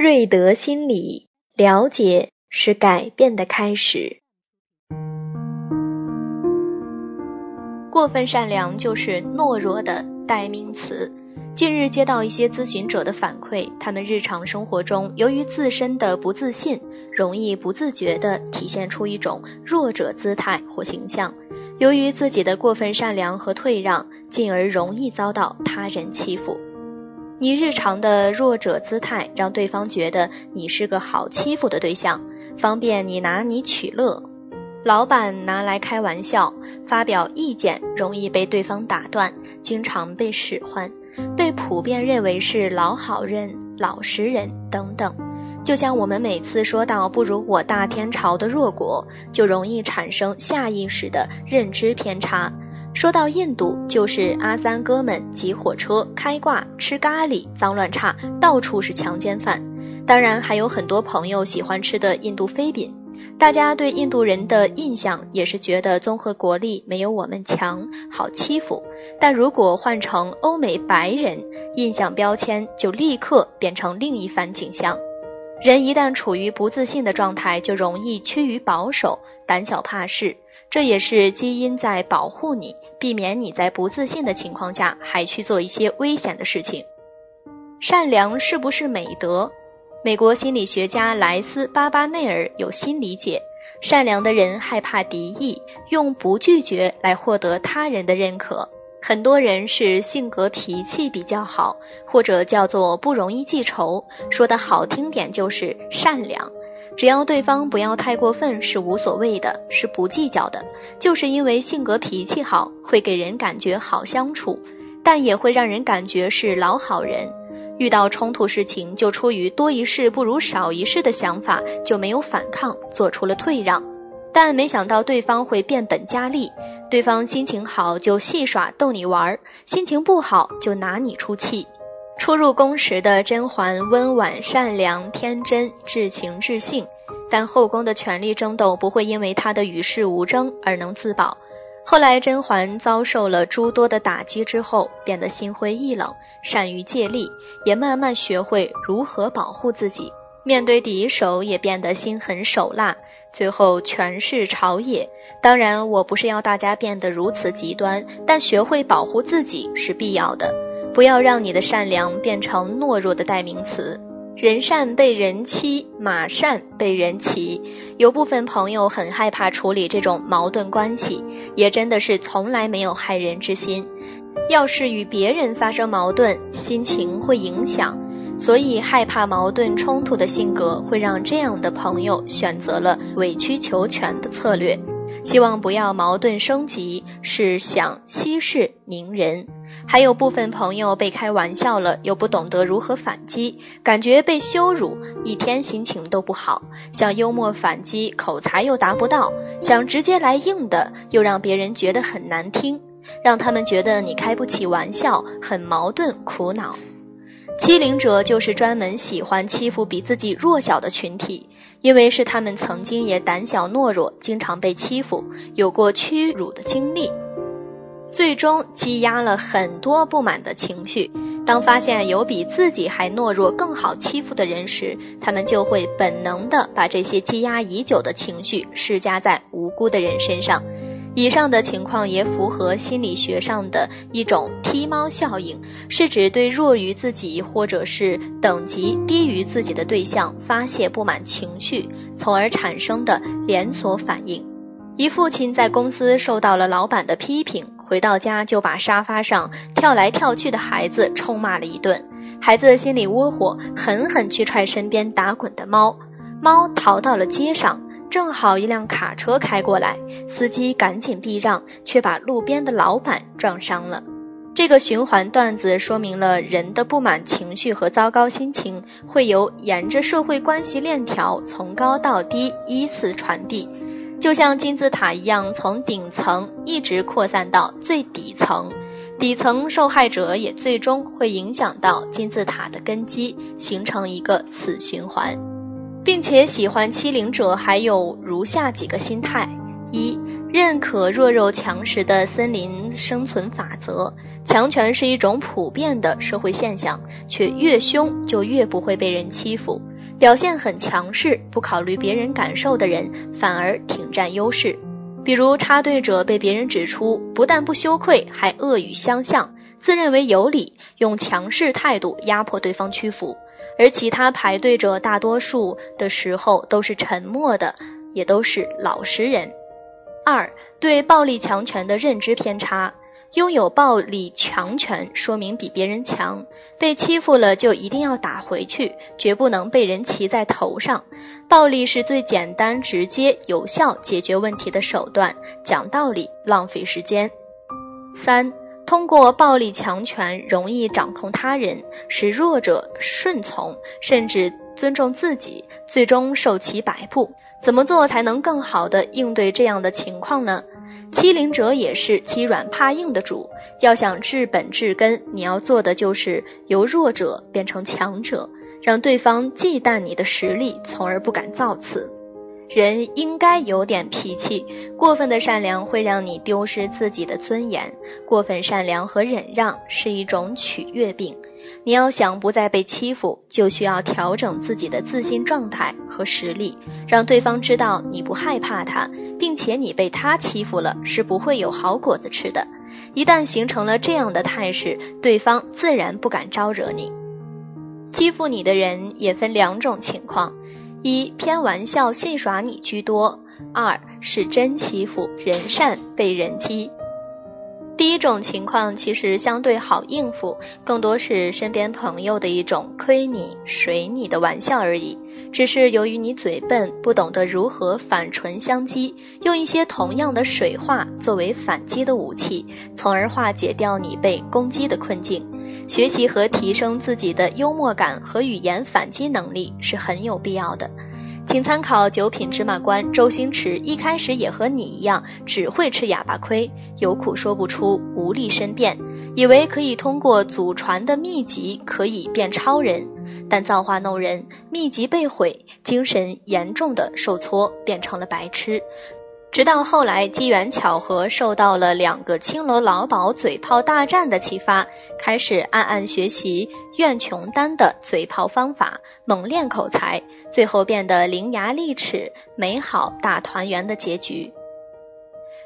瑞德心理，了解是改变的开始。过分善良就是懦弱的代名词。近日接到一些咨询者的反馈，他们日常生活中由于自身的不自信，容易不自觉地体现出一种弱者姿态或形象。由于自己的过分善良和退让，进而容易遭到他人欺负。你日常的弱者姿态，让对方觉得你是个好欺负的对象，方便你拿你取乐。老板拿来开玩笑，发表意见容易被对方打断，经常被使唤，被普遍认为是老好人、老实人等等。就像我们每次说到不如我大天朝的弱国，就容易产生下意识的认知偏差。说到印度，就是阿三哥们挤火车、开挂、吃咖喱、脏乱差，到处是强奸犯。当然，还有很多朋友喜欢吃的印度飞饼。大家对印度人的印象也是觉得综合国力没有我们强，好欺负。但如果换成欧美白人，印象标签就立刻变成另一番景象。人一旦处于不自信的状态，就容易趋于保守、胆小怕事。这也是基因在保护你，避免你在不自信的情况下还去做一些危险的事情。善良是不是美德？美国心理学家莱斯·巴巴内尔有新理解：善良的人害怕敌意，用不拒绝来获得他人的认可。很多人是性格脾气比较好，或者叫做不容易记仇，说的好听点就是善良。只要对方不要太过分，是无所谓的，是不计较的。就是因为性格脾气好，会给人感觉好相处，但也会让人感觉是老好人。遇到冲突事情，就出于多一事不如少一事的想法，就没有反抗，做出了退让。但没想到对方会变本加厉，对方心情好就戏耍逗你玩，心情不好就拿你出气。初入宫时的甄嬛温婉善良、天真、至情至性，但后宫的权力争斗不会因为她的与世无争而能自保。后来甄嬛遭受了诸多的打击之后，变得心灰意冷，善于借力，也慢慢学会如何保护自己。面对敌手也变得心狠手辣，最后权势朝野。当然，我不是要大家变得如此极端，但学会保护自己是必要的。不要让你的善良变成懦弱的代名词。人善被人欺，马善被人骑。有部分朋友很害怕处理这种矛盾关系，也真的是从来没有害人之心。要是与别人发生矛盾，心情会影响，所以害怕矛盾冲突的性格会让这样的朋友选择了委曲求全的策略。希望不要矛盾升级，是想息事宁人。还有部分朋友被开玩笑了，又不懂得如何反击，感觉被羞辱，一天心情都不好。想幽默反击，口才又达不到；想直接来硬的，又让别人觉得很难听，让他们觉得你开不起玩笑，很矛盾苦恼。欺凌者就是专门喜欢欺负比自己弱小的群体，因为是他们曾经也胆小懦弱，经常被欺负，有过屈辱的经历。最终积压了很多不满的情绪。当发现有比自己还懦弱、更好欺负的人时，他们就会本能的把这些积压已久的情绪施加在无辜的人身上。以上的情况也符合心理学上的一种踢猫效应，是指对弱于自己或者是等级低于自己的对象发泄不满情绪，从而产生的连锁反应。一父亲在公司受到了老板的批评，回到家就把沙发上跳来跳去的孩子臭骂了一顿。孩子心里窝火，狠狠去踹身边打滚的猫，猫逃到了街上。正好一辆卡车开过来，司机赶紧避让，却把路边的老板撞伤了。这个循环段子说明了人的不满情绪和糟糕心情会由沿着社会关系链条从高到低依次传递。就像金字塔一样，从顶层一直扩散到最底层，底层受害者也最终会影响到金字塔的根基，形成一个死循环。并且喜欢欺凌者还有如下几个心态：一、认可弱肉强食的森林生存法则，强权是一种普遍的社会现象，却越凶就越不会被人欺负。表现很强势、不考虑别人感受的人，反而挺占优势。比如插队者被别人指出，不但不羞愧，还恶语相向，自认为有理，用强势态度压迫对方屈服；而其他排队者大多数的时候都是沉默的，也都是老实人。二对暴力强权的认知偏差，拥有暴力强权说明比别人强，被欺负了就一定要打回去，绝不能被人骑在头上。暴力是最简单、直接、有效解决问题的手段，讲道理浪费时间。三通过暴力强权容易掌控他人，使弱者顺从，甚至尊重自己，最终受其摆布。怎么做才能更好的应对这样的情况呢？欺凌者也是欺软怕硬的主，要想治本治根，你要做的就是由弱者变成强者，让对方忌惮你的实力，从而不敢造次。人应该有点脾气，过分的善良会让你丢失自己的尊严，过分善良和忍让是一种取悦病。你要想不再被欺负，就需要调整自己的自信状态和实力，让对方知道你不害怕他，并且你被他欺负了是不会有好果子吃的。一旦形成了这样的态势，对方自然不敢招惹你。欺负你的人也分两种情况：一偏玩笑戏耍你居多；二是真欺负，人善被人欺。第一种情况其实相对好应付，更多是身边朋友的一种亏你、水你的玩笑而已。只是由于你嘴笨，不懂得如何反唇相讥，用一些同样的水话作为反击的武器，从而化解掉你被攻击的困境。学习和提升自己的幽默感和语言反击能力是很有必要的。请参考九品芝麻官周星驰，一开始也和你一样，只会吃哑巴亏，有苦说不出，无力申辩，以为可以通过祖传的秘籍可以变超人，但造化弄人，秘籍被毁，精神严重的受挫，变成了白痴。直到后来机缘巧合，受到了两个青楼老鸨嘴炮大战的启发，开始暗暗学习苑琼丹的嘴炮方法，猛练口才，最后变得伶牙俐齿，美好大团圆的结局。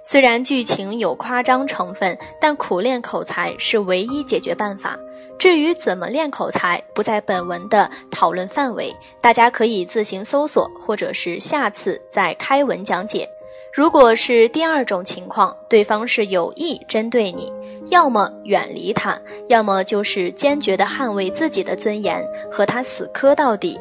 虽然剧情有夸张成分，但苦练口才是唯一解决办法。至于怎么练口才，不在本文的讨论范围，大家可以自行搜索，或者是下次再开文讲解。如果是第二种情况，对方是有意针对你，要么远离他，要么就是坚决的捍卫自己的尊严，和他死磕到底。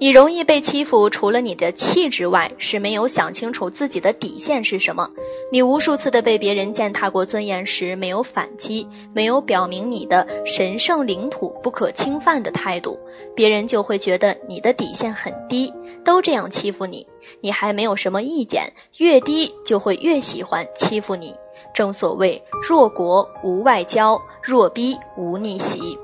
你容易被欺负，除了你的气之外，是没有想清楚自己的底线是什么。你无数次的被别人践踏过尊严时，没有反击，没有表明你的神圣领土不可侵犯的态度，别人就会觉得你的底线很低，都这样欺负你，你还没有什么意见，越低就会越喜欢欺负你。正所谓弱国无外交，弱逼无逆袭。